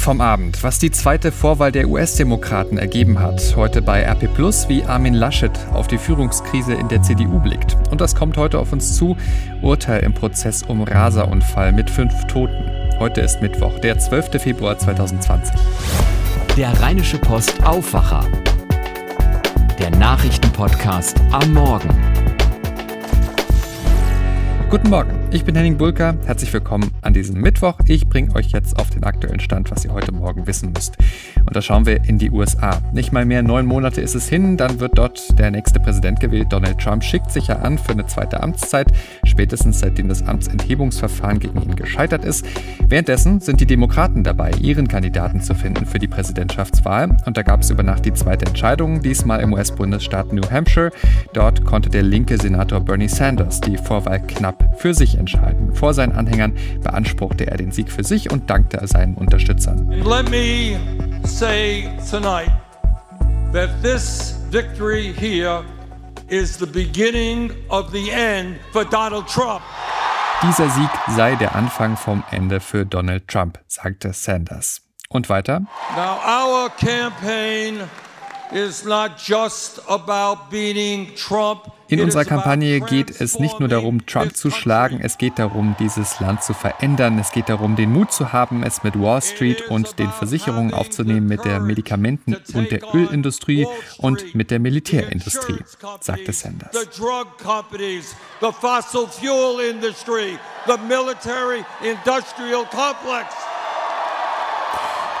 vom Abend, was die zweite Vorwahl der US-Demokraten ergeben hat. Heute bei RP Plus, wie Armin Laschet auf die Führungskrise in der CDU blickt. Und das kommt heute auf uns zu. Urteil im Prozess um Raserunfall mit fünf Toten. Heute ist Mittwoch, der 12. Februar 2020. Der Rheinische Post Aufwacher. Der Nachrichtenpodcast am Morgen. Guten Morgen. Ich bin Henning Bulka, herzlich willkommen an diesem Mittwoch. Ich bringe euch jetzt auf den aktuellen Stand, was ihr heute Morgen wissen müsst. Und da schauen wir in die USA. Nicht mal mehr neun Monate ist es hin, dann wird dort der nächste Präsident gewählt. Donald Trump schickt sich ja an für eine zweite Amtszeit, spätestens seitdem das Amtsenthebungsverfahren gegen ihn gescheitert ist. Währenddessen sind die Demokraten dabei, ihren Kandidaten zu finden für die Präsidentschaftswahl. Und da gab es über Nacht die zweite Entscheidung, diesmal im US-Bundesstaat New Hampshire. Dort konnte der linke Senator Bernie Sanders die Vorwahl knapp für sich entscheiden. Vor seinen Anhängern beanspruchte er den Sieg für sich und dankte seinen Unterstützern. Let me say tonight that this victory here is the beginning of the end for Donald Trump. Dieser Sieg sei der Anfang vom Ende für Donald Trump, sagte Sanders. Und weiter? Now our campaign is not just about beating Trump in unserer Kampagne geht es nicht nur darum, Trump zu schlagen, es geht darum, dieses Land zu verändern, es geht darum, den Mut zu haben, es mit Wall Street und den Versicherungen aufzunehmen, mit der Medikamenten- und der Ölindustrie und mit der Militärindustrie, sagte Sanders. The military industrial complex.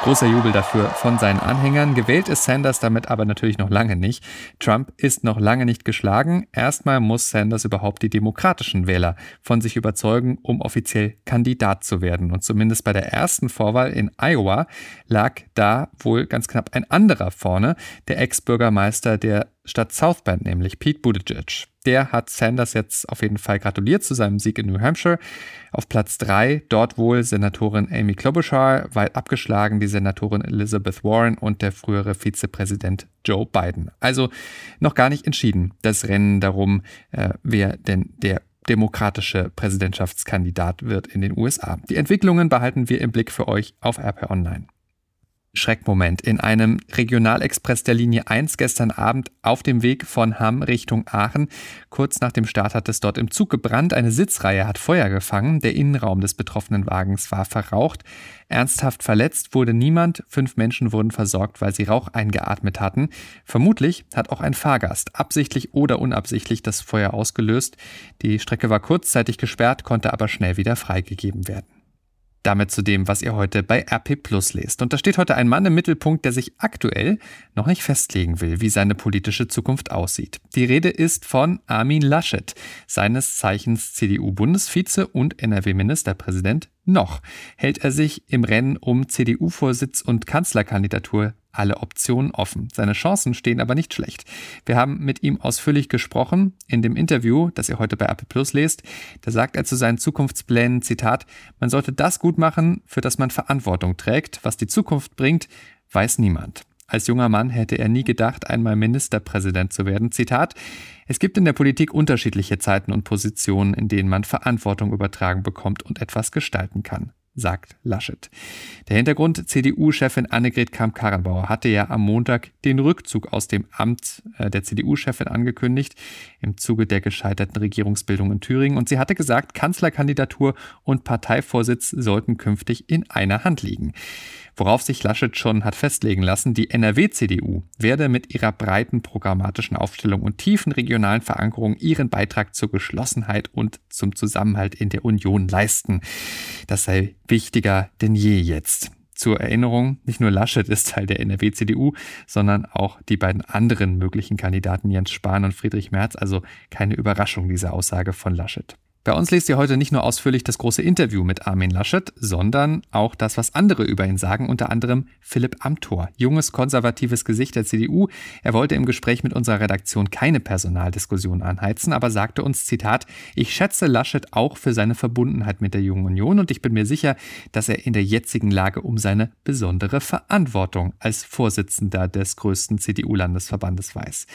Großer Jubel dafür von seinen Anhängern. Gewählt ist Sanders damit aber natürlich noch lange nicht. Trump ist noch lange nicht geschlagen. Erstmal muss Sanders überhaupt die demokratischen Wähler von sich überzeugen, um offiziell Kandidat zu werden. Und zumindest bei der ersten Vorwahl in Iowa lag da wohl ganz knapp ein anderer vorne, der Ex-Bürgermeister der Stadt South Bend, nämlich Pete Buttigieg. Der hat Sanders jetzt auf jeden Fall gratuliert zu seinem Sieg in New Hampshire. Auf Platz 3 dort wohl Senatorin Amy Klobuchar, weit abgeschlagen die Senatorin Elizabeth Warren und der frühere Vizepräsident Joe Biden. Also noch gar nicht entschieden, das Rennen darum, äh, wer denn der demokratische Präsidentschaftskandidat wird in den USA. Die Entwicklungen behalten wir im Blick für euch auf RP Online. Schreckmoment. In einem Regionalexpress der Linie 1 gestern Abend auf dem Weg von Hamm Richtung Aachen. Kurz nach dem Start hat es dort im Zug gebrannt. Eine Sitzreihe hat Feuer gefangen. Der Innenraum des betroffenen Wagens war verraucht. Ernsthaft verletzt wurde niemand. Fünf Menschen wurden versorgt, weil sie Rauch eingeatmet hatten. Vermutlich hat auch ein Fahrgast absichtlich oder unabsichtlich das Feuer ausgelöst. Die Strecke war kurzzeitig gesperrt, konnte aber schnell wieder freigegeben werden. Damit zu dem, was ihr heute bei RP Plus lest. Und da steht heute ein Mann im Mittelpunkt, der sich aktuell noch nicht festlegen will, wie seine politische Zukunft aussieht. Die Rede ist von Armin Laschet, seines Zeichens CDU-Bundesvize und NRW-Ministerpräsident noch hält er sich im Rennen um CDU-Vorsitz und Kanzlerkandidatur alle Optionen offen. Seine Chancen stehen aber nicht schlecht. Wir haben mit ihm ausführlich gesprochen. In dem Interview, das ihr heute bei Apple Plus lest, da sagt er zu seinen Zukunftsplänen, Zitat, man sollte das gut machen, für das man Verantwortung trägt. Was die Zukunft bringt, weiß niemand. Als junger Mann hätte er nie gedacht, einmal Ministerpräsident zu werden. Zitat, es gibt in der Politik unterschiedliche Zeiten und Positionen, in denen man Verantwortung übertragen bekommt und etwas gestalten kann sagt Laschet. Der Hintergrund, CDU-Chefin Annegret Kramp-Karrenbauer hatte ja am Montag den Rückzug aus dem Amt äh, der CDU-Chefin angekündigt, im Zuge der gescheiterten Regierungsbildung in Thüringen. Und sie hatte gesagt, Kanzlerkandidatur und Parteivorsitz sollten künftig in einer Hand liegen. Worauf sich Laschet schon hat festlegen lassen, die NRW-CDU werde mit ihrer breiten programmatischen Aufstellung und tiefen regionalen Verankerung ihren Beitrag zur Geschlossenheit und zum Zusammenhalt in der Union leisten. Das sei wichtiger denn je jetzt. Zur Erinnerung, nicht nur Laschet ist Teil der NRW-CDU, sondern auch die beiden anderen möglichen Kandidaten Jens Spahn und Friedrich Merz. Also keine Überraschung, diese Aussage von Laschet. Bei uns lest ihr heute nicht nur ausführlich das große Interview mit Armin Laschet, sondern auch das, was andere über ihn sagen, unter anderem Philipp Amthor, junges konservatives Gesicht der CDU. Er wollte im Gespräch mit unserer Redaktion keine Personaldiskussion anheizen, aber sagte uns, Zitat, ich schätze Laschet auch für seine Verbundenheit mit der Jungen Union und ich bin mir sicher, dass er in der jetzigen Lage um seine besondere Verantwortung als Vorsitzender des größten CDU-Landesverbandes weiß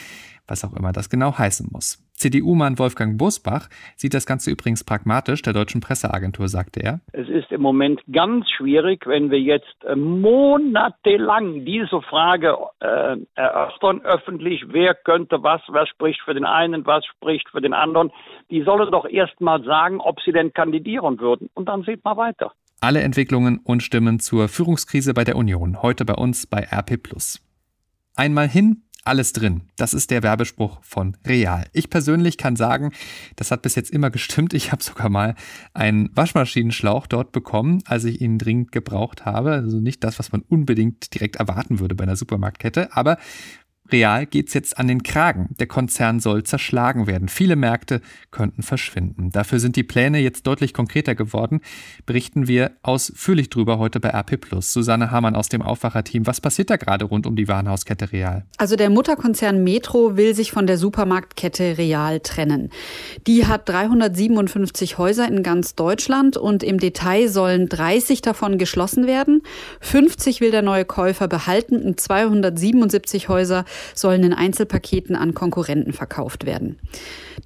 was auch immer das genau heißen muss. CDU-Mann Wolfgang Bosbach sieht das Ganze übrigens pragmatisch. Der deutschen Presseagentur sagte er. Es ist im Moment ganz schwierig, wenn wir jetzt äh, monatelang diese Frage äh, erörtern öffentlich, wer könnte was, was spricht für den einen, was spricht für den anderen. Die sollen doch erst mal sagen, ob sie denn kandidieren würden. Und dann sieht man weiter. Alle Entwicklungen und Stimmen zur Führungskrise bei der Union heute bei uns bei RP Einmal hin, alles drin. Das ist der Werbespruch von Real. Ich persönlich kann sagen, das hat bis jetzt immer gestimmt. Ich habe sogar mal einen Waschmaschinenschlauch dort bekommen, als ich ihn dringend gebraucht habe. Also nicht das, was man unbedingt direkt erwarten würde bei einer Supermarktkette, aber Real geht's jetzt an den Kragen. Der Konzern soll zerschlagen werden. Viele Märkte könnten verschwinden. Dafür sind die Pläne jetzt deutlich konkreter geworden. Berichten wir ausführlich drüber heute bei RP Susanne Hamann aus dem Aufwacherteam. Was passiert da gerade rund um die Warenhauskette Real? Also der Mutterkonzern Metro will sich von der Supermarktkette Real trennen. Die hat 357 Häuser in ganz Deutschland und im Detail sollen 30 davon geschlossen werden. 50 will der neue Käufer behalten und 277 Häuser sollen in Einzelpaketen an Konkurrenten verkauft werden.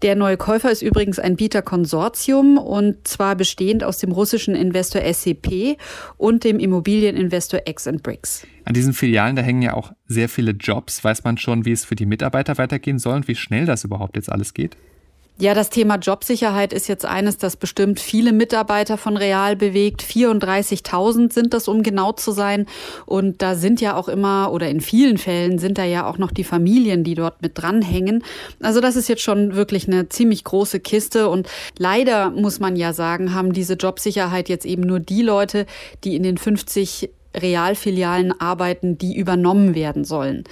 Der neue Käufer ist übrigens ein Bieterkonsortium und zwar bestehend aus dem russischen Investor SCP und dem Immobilieninvestor X Bricks. An diesen Filialen, da hängen ja auch sehr viele Jobs. Weiß man schon, wie es für die Mitarbeiter weitergehen soll und wie schnell das überhaupt jetzt alles geht? Ja, das Thema Jobsicherheit ist jetzt eines, das bestimmt viele Mitarbeiter von Real bewegt. 34.000 sind das, um genau zu sein. Und da sind ja auch immer, oder in vielen Fällen sind da ja auch noch die Familien, die dort mit dranhängen. Also das ist jetzt schon wirklich eine ziemlich große Kiste. Und leider muss man ja sagen, haben diese Jobsicherheit jetzt eben nur die Leute, die in den 50 Realfilialen arbeiten, die übernommen werden sollen.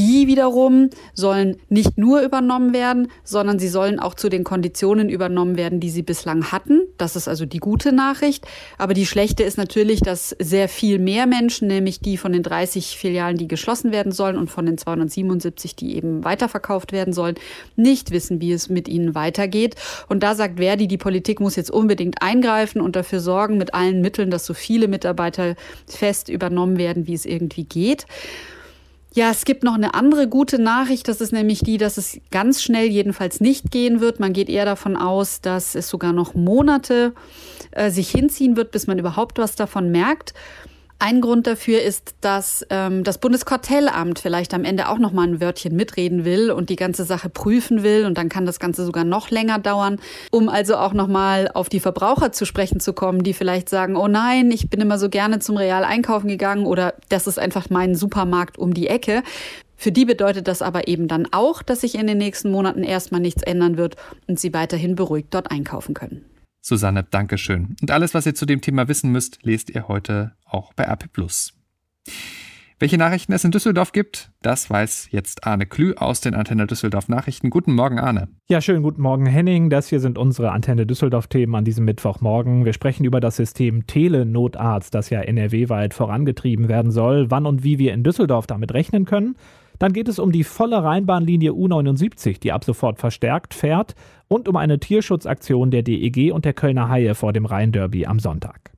Die wiederum sollen nicht nur übernommen werden, sondern sie sollen auch zu den Konditionen übernommen werden, die sie bislang hatten. Das ist also die gute Nachricht. Aber die schlechte ist natürlich, dass sehr viel mehr Menschen, nämlich die von den 30 Filialen, die geschlossen werden sollen und von den 277, die eben weiterverkauft werden sollen, nicht wissen, wie es mit ihnen weitergeht. Und da sagt Verdi, die Politik muss jetzt unbedingt eingreifen und dafür sorgen mit allen Mitteln, dass so viele Mitarbeiter fest übernommen werden, wie es irgendwie geht. Ja, es gibt noch eine andere gute Nachricht. Das ist nämlich die, dass es ganz schnell jedenfalls nicht gehen wird. Man geht eher davon aus, dass es sogar noch Monate äh, sich hinziehen wird, bis man überhaupt was davon merkt. Ein Grund dafür ist, dass ähm, das Bundeskartellamt vielleicht am Ende auch noch mal ein Wörtchen mitreden will und die ganze Sache prüfen will und dann kann das Ganze sogar noch länger dauern, um also auch noch mal auf die Verbraucher zu sprechen zu kommen, die vielleicht sagen, oh nein, ich bin immer so gerne zum Real einkaufen gegangen oder das ist einfach mein Supermarkt um die Ecke. Für die bedeutet das aber eben dann auch, dass sich in den nächsten Monaten erstmal nichts ändern wird und sie weiterhin beruhigt dort einkaufen können. Susanne, Dankeschön. Und alles, was ihr zu dem Thema wissen müsst, lest ihr heute auch bei RP Welche Nachrichten es in Düsseldorf gibt, das weiß jetzt Arne Klü aus den Antenne Düsseldorf Nachrichten. Guten Morgen, Arne. Ja, schönen guten Morgen, Henning. Das hier sind unsere Antenne Düsseldorf-Themen an diesem Mittwochmorgen. Wir sprechen über das System Telenotarzt, das ja NRW-weit vorangetrieben werden soll, wann und wie wir in Düsseldorf damit rechnen können. Dann geht es um die volle Rheinbahnlinie U79, die ab sofort verstärkt fährt, und um eine Tierschutzaktion der DEG und der Kölner Haie vor dem Rheinderby am Sonntag.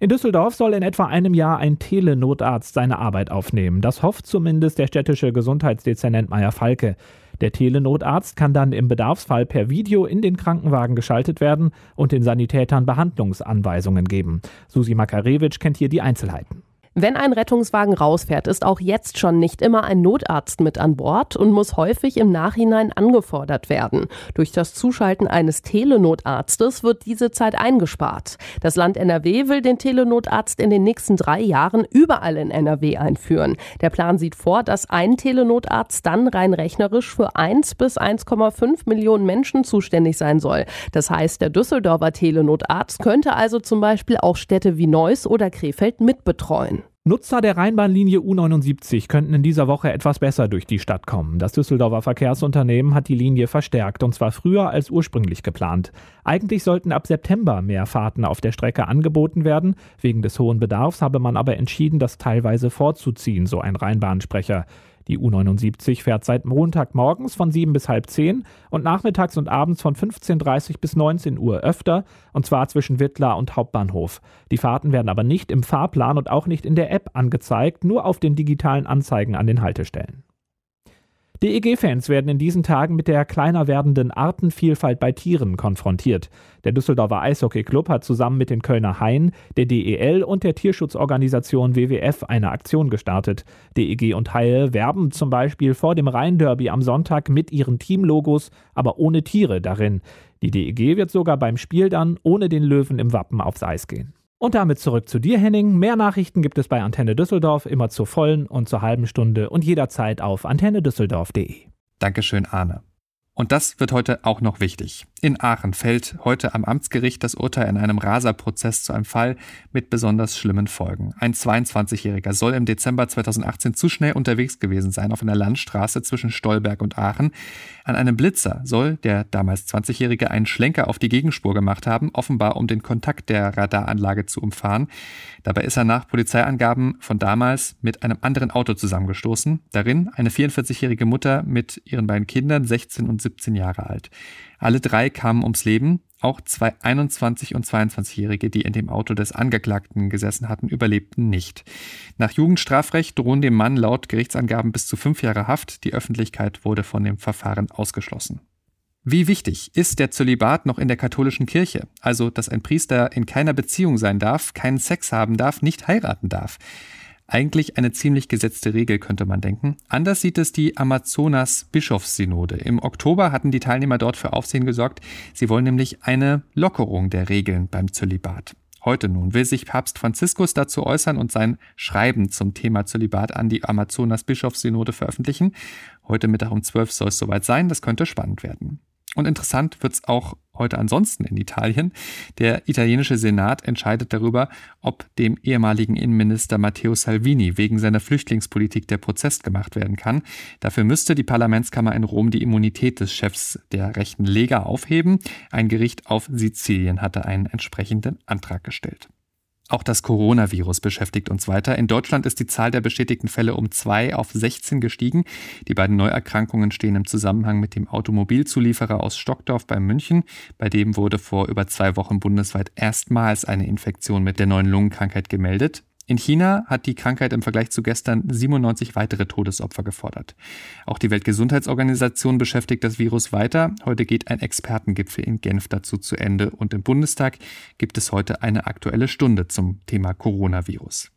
In Düsseldorf soll in etwa einem Jahr ein Telenotarzt seine Arbeit aufnehmen. Das hofft zumindest der städtische Gesundheitsdezernent Meyer Falke. Der Telenotarzt kann dann im Bedarfsfall per Video in den Krankenwagen geschaltet werden und den Sanitätern Behandlungsanweisungen geben. Susi Makarewitsch kennt hier die Einzelheiten. Wenn ein Rettungswagen rausfährt, ist auch jetzt schon nicht immer ein Notarzt mit an Bord und muss häufig im Nachhinein angefordert werden. Durch das Zuschalten eines Telenotarztes wird diese Zeit eingespart. Das Land NRW will den Telenotarzt in den nächsten drei Jahren überall in NRW einführen. Der Plan sieht vor, dass ein Telenotarzt dann rein rechnerisch für 1 bis 1,5 Millionen Menschen zuständig sein soll. Das heißt, der Düsseldorfer Telenotarzt könnte also zum Beispiel auch Städte wie Neuss oder Krefeld mitbetreuen. Nutzer der Rheinbahnlinie U79 könnten in dieser Woche etwas besser durch die Stadt kommen. Das Düsseldorfer Verkehrsunternehmen hat die Linie verstärkt und zwar früher als ursprünglich geplant. Eigentlich sollten ab September mehr Fahrten auf der Strecke angeboten werden. Wegen des hohen Bedarfs habe man aber entschieden, das teilweise vorzuziehen, so ein Rheinbahnsprecher. Die U79 fährt seit Montagmorgens von 7 bis halb 10 und nachmittags und abends von 15.30 bis 19 Uhr öfter, und zwar zwischen Wittlar und Hauptbahnhof. Die Fahrten werden aber nicht im Fahrplan und auch nicht in der App angezeigt, nur auf den digitalen Anzeigen an den Haltestellen. DEG-Fans werden in diesen Tagen mit der kleiner werdenden Artenvielfalt bei Tieren konfrontiert. Der Düsseldorfer Eishockey-Club hat zusammen mit den Kölner Hain, der DEL und der Tierschutzorganisation WWF eine Aktion gestartet. DEG und Haie werben zum Beispiel vor dem Rhein-Derby am Sonntag mit ihren Teamlogos, aber ohne Tiere darin. Die DEG wird sogar beim Spiel dann ohne den Löwen im Wappen aufs Eis gehen. Und damit zurück zu dir, Henning. Mehr Nachrichten gibt es bei Antenne Düsseldorf immer zur vollen und zur halben Stunde und jederzeit auf antennedüsseldorf.de. Dankeschön, Arne. Und das wird heute auch noch wichtig. In Aachen fällt heute am Amtsgericht das Urteil in einem Raserprozess zu einem Fall mit besonders schlimmen Folgen. Ein 22-Jähriger soll im Dezember 2018 zu schnell unterwegs gewesen sein auf einer Landstraße zwischen Stolberg und Aachen. An einem Blitzer soll der damals 20-Jährige einen Schlenker auf die Gegenspur gemacht haben, offenbar um den Kontakt der Radaranlage zu umfahren. Dabei ist er nach Polizeiangaben von damals mit einem anderen Auto zusammengestoßen. Darin eine 44-jährige Mutter mit ihren beiden Kindern, 16 und 17 Jahre alt. Alle drei kamen ums Leben. Auch zwei 21- und 22-Jährige, die in dem Auto des Angeklagten gesessen hatten, überlebten nicht. Nach Jugendstrafrecht drohen dem Mann laut Gerichtsangaben bis zu fünf Jahre Haft. Die Öffentlichkeit wurde von dem Verfahren ausgeschlossen. Wie wichtig ist der Zölibat noch in der katholischen Kirche? Also, dass ein Priester in keiner Beziehung sein darf, keinen Sex haben darf, nicht heiraten darf. Eigentlich eine ziemlich gesetzte Regel, könnte man denken. Anders sieht es die Amazonas-Bischofssynode. Im Oktober hatten die Teilnehmer dort für Aufsehen gesorgt. Sie wollen nämlich eine Lockerung der Regeln beim Zölibat. Heute nun will sich Papst Franziskus dazu äußern und sein Schreiben zum Thema Zölibat an die Amazonas-Bischofssynode veröffentlichen. Heute Mittag um 12 soll es soweit sein. Das könnte spannend werden. Und interessant wird es auch heute ansonsten in Italien. Der italienische Senat entscheidet darüber, ob dem ehemaligen Innenminister Matteo Salvini wegen seiner Flüchtlingspolitik der Prozess gemacht werden kann. Dafür müsste die Parlamentskammer in Rom die Immunität des Chefs der rechten Lega aufheben. Ein Gericht auf Sizilien hatte einen entsprechenden Antrag gestellt. Auch das Coronavirus beschäftigt uns weiter. In Deutschland ist die Zahl der bestätigten Fälle um zwei auf 16 gestiegen. Die beiden Neuerkrankungen stehen im Zusammenhang mit dem Automobilzulieferer aus Stockdorf bei München. Bei dem wurde vor über zwei Wochen bundesweit erstmals eine Infektion mit der neuen Lungenkrankheit gemeldet. In China hat die Krankheit im Vergleich zu gestern 97 weitere Todesopfer gefordert. Auch die Weltgesundheitsorganisation beschäftigt das Virus weiter. Heute geht ein Expertengipfel in Genf dazu zu Ende und im Bundestag gibt es heute eine aktuelle Stunde zum Thema Coronavirus.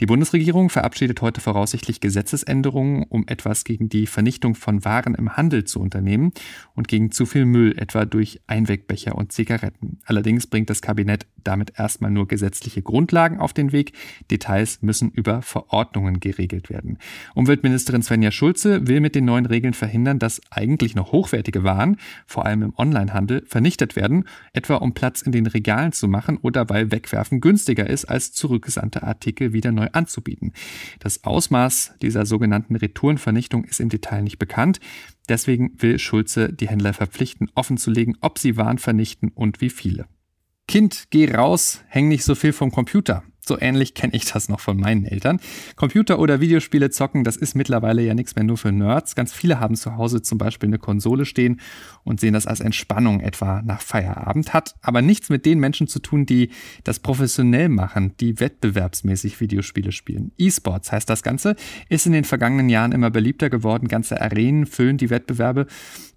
Die Bundesregierung verabschiedet heute voraussichtlich Gesetzesänderungen, um etwas gegen die Vernichtung von Waren im Handel zu unternehmen und gegen zu viel Müll, etwa durch Einwegbecher und Zigaretten. Allerdings bringt das Kabinett damit erstmal nur gesetzliche Grundlagen auf den Weg. Details müssen über Verordnungen geregelt werden. Umweltministerin Svenja Schulze will mit den neuen Regeln verhindern, dass eigentlich noch hochwertige Waren, vor allem im Onlinehandel, vernichtet werden, etwa um Platz in den Regalen zu machen oder weil Wegwerfen günstiger ist, als zurückgesandte Artikel wieder neu anzubieten. Das Ausmaß dieser sogenannten Retourenvernichtung ist im Detail nicht bekannt. Deswegen will Schulze die Händler verpflichten, offenzulegen, ob sie Waren vernichten und wie viele. Kind, geh raus, häng nicht so viel vom Computer. So ähnlich kenne ich das noch von meinen Eltern. Computer oder Videospiele zocken, das ist mittlerweile ja nichts mehr nur für Nerds. Ganz viele haben zu Hause zum Beispiel eine Konsole stehen und sehen das als Entspannung etwa nach Feierabend. Hat aber nichts mit den Menschen zu tun, die das professionell machen, die wettbewerbsmäßig Videospiele spielen. E-Sports heißt das Ganze, ist in den vergangenen Jahren immer beliebter geworden. Ganze Arenen füllen die Wettbewerbe.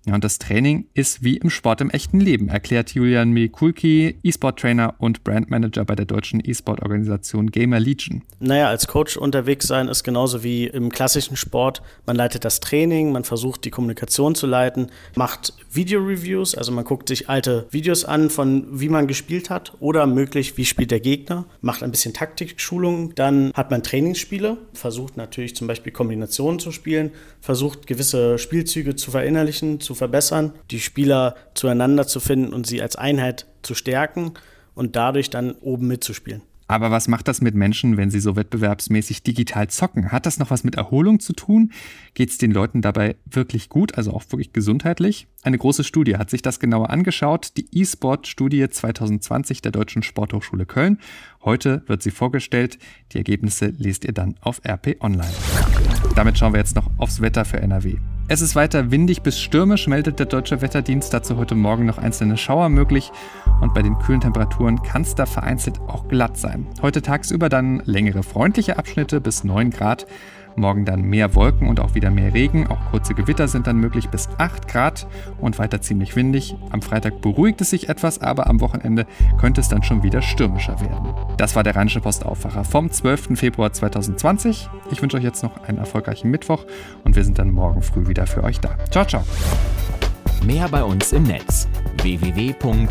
Ja, und das Training ist wie im Sport im echten Leben, erklärt Julian Mikulki, E-Sport-Trainer und Brandmanager bei der deutschen E-Sport-Organisation Gamer Legion. Naja, als Coach unterwegs sein ist genauso wie im klassischen Sport. Man leitet das Training, man versucht die Kommunikation zu leiten, macht Video-Reviews, also man guckt sich alte Videos an von wie man gespielt hat oder möglich, wie spielt der Gegner, macht ein bisschen Taktikschulung, dann hat man Trainingsspiele, versucht natürlich zum Beispiel Kombinationen zu spielen, versucht gewisse Spielzüge zu verinnerlichen, zu verbessern, die Spieler zueinander zu finden und sie als Einheit zu stärken und dadurch dann oben mitzuspielen. Aber was macht das mit Menschen, wenn sie so wettbewerbsmäßig digital zocken? Hat das noch was mit Erholung zu tun? Geht es den Leuten dabei wirklich gut, also auch wirklich gesundheitlich? Eine große Studie hat sich das genauer angeschaut, die E-Sport-Studie 2020 der Deutschen Sporthochschule Köln. Heute wird sie vorgestellt. Die Ergebnisse lest ihr dann auf RP Online. Damit schauen wir jetzt noch aufs Wetter für NRW. Es ist weiter windig bis stürmisch, meldet der Deutsche Wetterdienst dazu heute Morgen noch einzelne Schauer möglich und bei den kühlen Temperaturen kann es da vereinzelt auch glatt sein. Heute tagsüber dann längere freundliche Abschnitte bis 9 Grad. Morgen dann mehr Wolken und auch wieder mehr Regen. Auch kurze Gewitter sind dann möglich bis 8 Grad und weiter ziemlich windig. Am Freitag beruhigt es sich etwas, aber am Wochenende könnte es dann schon wieder stürmischer werden. Das war der Rheinische Postaufwacher vom 12. Februar 2020. Ich wünsche euch jetzt noch einen erfolgreichen Mittwoch und wir sind dann morgen früh wieder für euch da. Ciao, ciao. Mehr bei uns im Netz www.rp-online.de